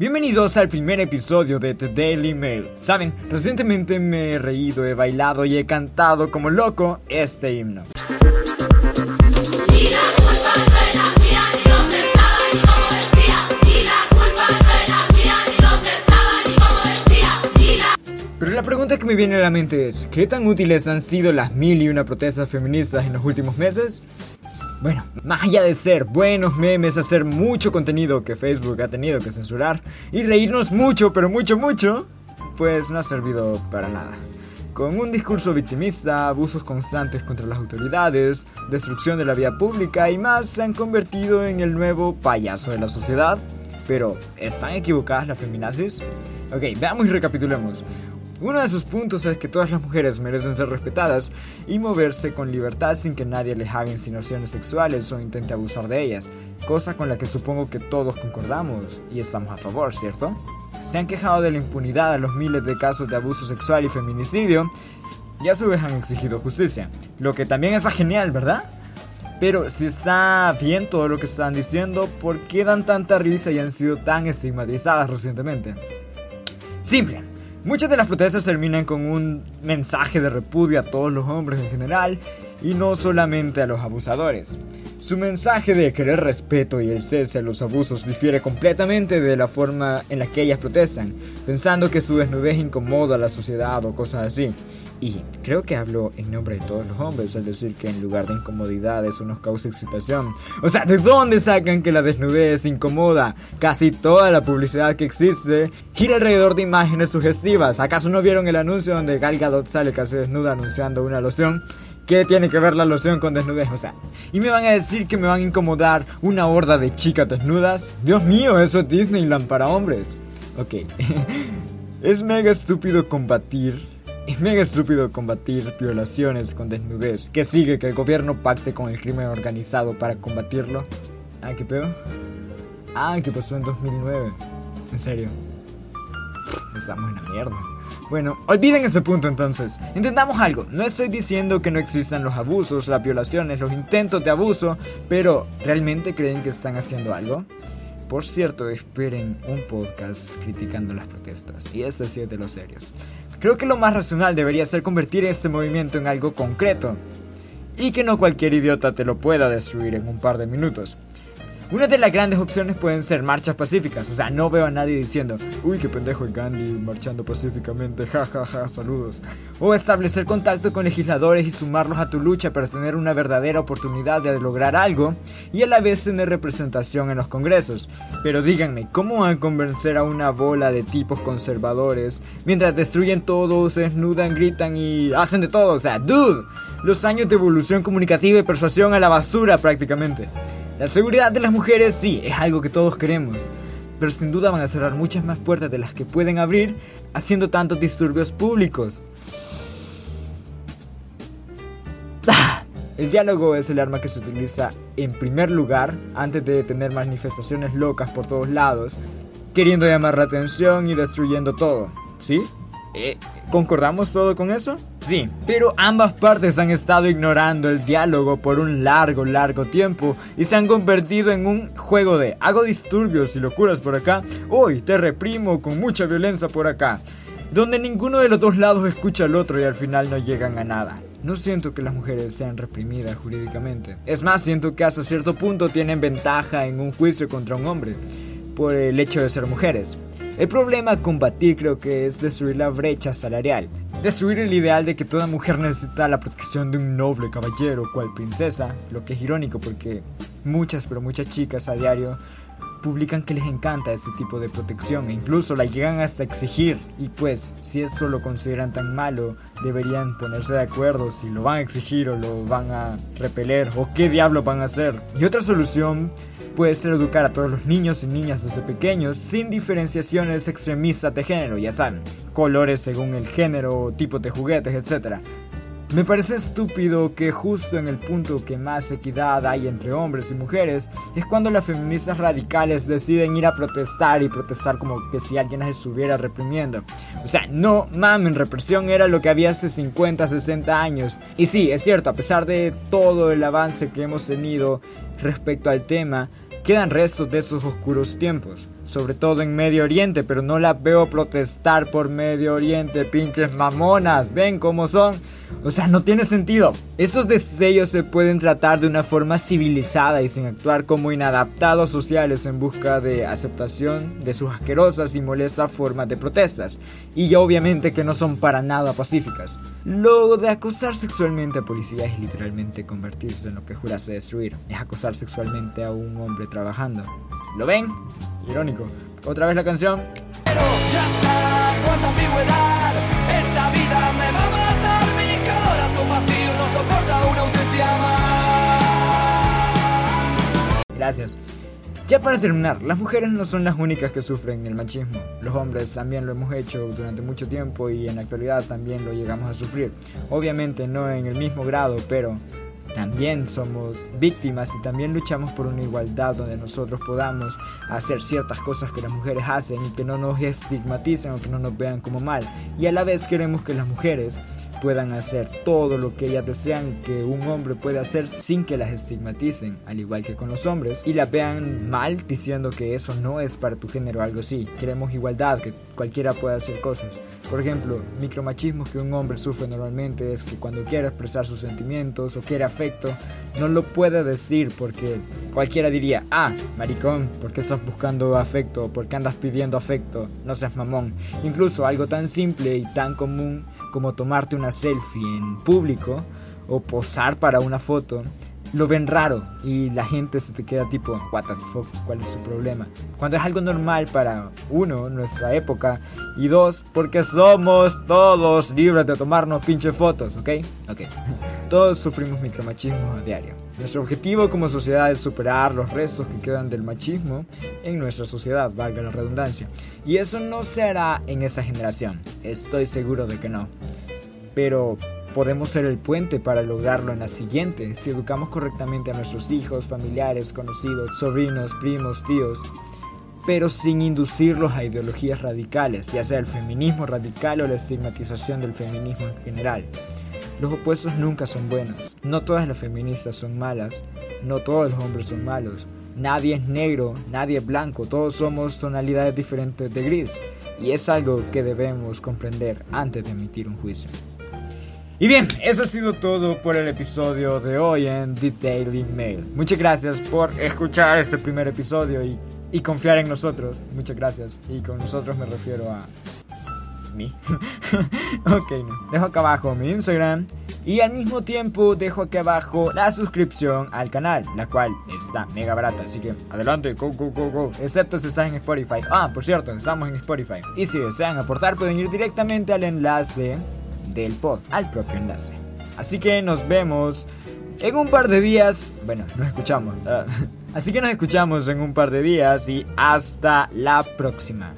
Bienvenidos al primer episodio de The Daily Mail. Saben, recientemente me he reído, he bailado y he cantado como loco este himno. Pero la pregunta que me viene a la mente es, ¿qué tan útiles han sido las mil y una protestas feministas en los últimos meses? Bueno, más allá de ser buenos memes, hacer mucho contenido que Facebook ha tenido que censurar y reírnos mucho, pero mucho, mucho, pues no ha servido para nada. Con un discurso victimista, abusos constantes contra las autoridades, destrucción de la vía pública y más, se han convertido en el nuevo payaso de la sociedad. Pero, ¿están equivocadas las feminazis? Ok, veamos y recapitulemos. Uno de sus puntos es que todas las mujeres merecen ser respetadas y moverse con libertad sin que nadie les haga insinuaciones sexuales o intente abusar de ellas, cosa con la que supongo que todos concordamos y estamos a favor, ¿cierto? Se han quejado de la impunidad a los miles de casos de abuso sexual y feminicidio y a su vez han exigido justicia, lo que también está genial, ¿verdad? Pero si está bien todo lo que están diciendo, ¿por qué dan tanta risa y han sido tan estigmatizadas recientemente? Simple. Muchas de las protestas terminan con un mensaje de repudio a todos los hombres en general y no solamente a los abusadores. Su mensaje de querer respeto y el cese a los abusos difiere completamente de la forma en la que ellas protestan, pensando que su desnudez incomoda a la sociedad o cosas así. Y creo que hablo en nombre de todos los hombres al decir que en lugar de incomodidad eso nos causa excitación. O sea, ¿de dónde sacan que la desnudez incomoda? Casi toda la publicidad que existe gira alrededor de imágenes sugestivas. ¿Acaso no vieron el anuncio donde Gal Gadot sale casi desnuda anunciando una loción? ¿Qué tiene que ver la loción con desnudez? O sea, ¿y me van a decir que me van a incomodar una horda de chicas desnudas? Dios mío, eso es Disneyland para hombres. Ok. es mega estúpido combatir es mega estúpido combatir violaciones con desnudez. ¿Qué sigue? ¿Que el gobierno pacte con el crimen organizado para combatirlo? Ah, ¿qué pedo? Ah, ¿qué pasó en 2009? En serio. Estamos en la mierda. Bueno, olviden ese punto entonces. Intentamos algo. No estoy diciendo que no existan los abusos, las violaciones, los intentos de abuso, pero ¿realmente creen que están haciendo algo? Por cierto, esperen un podcast criticando las protestas. Y este sí es de los serios. Creo que lo más racional debería ser convertir este movimiento en algo concreto y que no cualquier idiota te lo pueda destruir en un par de minutos. Una de las grandes opciones pueden ser marchas pacíficas, o sea, no veo a nadie diciendo, uy, qué pendejo es Gandhi marchando pacíficamente, jajaja, ja, ja, saludos. O establecer contacto con legisladores y sumarlos a tu lucha para tener una verdadera oportunidad de lograr algo y a la vez tener representación en los congresos. Pero díganme, ¿cómo van a convencer a una bola de tipos conservadores mientras destruyen todo, se desnudan, gritan y hacen de todo? O sea, dude, los años de evolución comunicativa y persuasión a la basura prácticamente. La seguridad de las mujeres sí, es algo que todos queremos, pero sin duda van a cerrar muchas más puertas de las que pueden abrir haciendo tantos disturbios públicos. El diálogo es el arma que se utiliza en primer lugar antes de tener manifestaciones locas por todos lados, queriendo llamar la atención y destruyendo todo, ¿sí? Eh, ¿Concordamos todo con eso? Sí, pero ambas partes han estado ignorando el diálogo por un largo, largo tiempo y se han convertido en un juego de hago disturbios y locuras por acá, hoy te reprimo con mucha violencia por acá, donde ninguno de los dos lados escucha al otro y al final no llegan a nada. No siento que las mujeres sean reprimidas jurídicamente. Es más, siento que hasta cierto punto tienen ventaja en un juicio contra un hombre por el hecho de ser mujeres. El problema a combatir creo que es destruir la brecha salarial. Destruir el ideal de que toda mujer necesita la protección de un noble caballero, cual princesa, lo que es irónico porque muchas, pero muchas chicas a diario publican que les encanta este tipo de protección e incluso la llegan hasta exigir. Y pues, si eso lo consideran tan malo, deberían ponerse de acuerdo si lo van a exigir o lo van a repeler o qué diablo van a hacer. Y otra solución puede ser educar a todos los niños y niñas desde pequeños sin diferenciaciones extremistas de género, ya saben, colores según el género, tipos de juguetes, etc. Me parece estúpido que justo en el punto que más equidad hay entre hombres y mujeres es cuando las feministas radicales deciden ir a protestar y protestar como que si alguien las estuviera reprimiendo. O sea, no mamen, represión era lo que había hace 50, 60 años. Y sí, es cierto, a pesar de todo el avance que hemos tenido respecto al tema, quedan restos de esos oscuros tiempos. sobre todo en Medio Oriente, pero no las veo protestar por Medio Oriente, pinches mamonas, ven cómo son. O sea, no tiene sentido. Estos deseos se pueden tratar de una forma civilizada y sin actuar como inadaptados sociales en busca de aceptación de sus asquerosas y molestas formas de protestas. Y obviamente que no son para nada pacíficas. Lo de acosar sexualmente a policías es literalmente convertirse en lo que jurase destruir. Es acosar sexualmente a un hombre trabajando. ¿Lo ven? Irónico. Otra vez la canción. Pero ya está, cuánta ambigüedad. Esta vida me va a matar. Mi corazón vacío no soporta una ausencia más. Gracias. Ya para terminar, las mujeres no son las únicas que sufren el machismo. Los hombres también lo hemos hecho durante mucho tiempo y en la actualidad también lo llegamos a sufrir. Obviamente no en el mismo grado, pero también somos víctimas y también luchamos por una igualdad donde nosotros podamos hacer ciertas cosas que las mujeres hacen y que no nos estigmaticen o que no nos vean como mal. Y a la vez queremos que las mujeres puedan hacer todo lo que ellas desean y que un hombre puede hacer sin que las estigmaticen, al igual que con los hombres, y las vean mal diciendo que eso no es para tu género o algo así. Queremos igualdad, que cualquiera pueda hacer cosas. Por ejemplo, micromachismos que un hombre sufre normalmente es que cuando quiere expresar sus sentimientos o quiere no lo puede decir porque cualquiera diría, ah, maricón, ¿por qué estás buscando afecto? ¿Por qué andas pidiendo afecto? No seas mamón. Incluso algo tan simple y tan común como tomarte una selfie en público o posar para una foto lo ven raro y la gente se te queda tipo, what the fuck, ¿cuál es su problema? Cuando es algo normal para uno, nuestra época, y dos, porque somos todos libres de tomarnos pinche fotos, ¿ok? Ok. Todos sufrimos micromachismo a diario. Nuestro objetivo como sociedad es superar los restos que quedan del machismo en nuestra sociedad, valga la redundancia. Y eso no se hará en esa generación, estoy seguro de que no. Pero podemos ser el puente para lograrlo en la siguiente si educamos correctamente a nuestros hijos, familiares, conocidos, sobrinos, primos, tíos, pero sin inducirlos a ideologías radicales, ya sea el feminismo radical o la estigmatización del feminismo en general. Los opuestos nunca son buenos. No todas las feministas son malas, no todos los hombres son malos. Nadie es negro, nadie es blanco, todos somos tonalidades diferentes de gris. Y es algo que debemos comprender antes de emitir un juicio. Y bien, eso ha sido todo por el episodio de hoy en The Daily Mail. Muchas gracias por escuchar este primer episodio y, y confiar en nosotros. Muchas gracias. Y con nosotros me refiero a mí. ok, no. Dejo acá abajo mi Instagram. Y al mismo tiempo dejo aquí abajo la suscripción al canal, la cual está mega barata. Así que adelante, go, go, go, go. Excepto si estás en Spotify. Ah, por cierto, estamos en Spotify. Y si desean aportar, pueden ir directamente al enlace del pod al propio enlace. Así que nos vemos en un par de días. Bueno, nos escuchamos. Así que nos escuchamos en un par de días y hasta la próxima.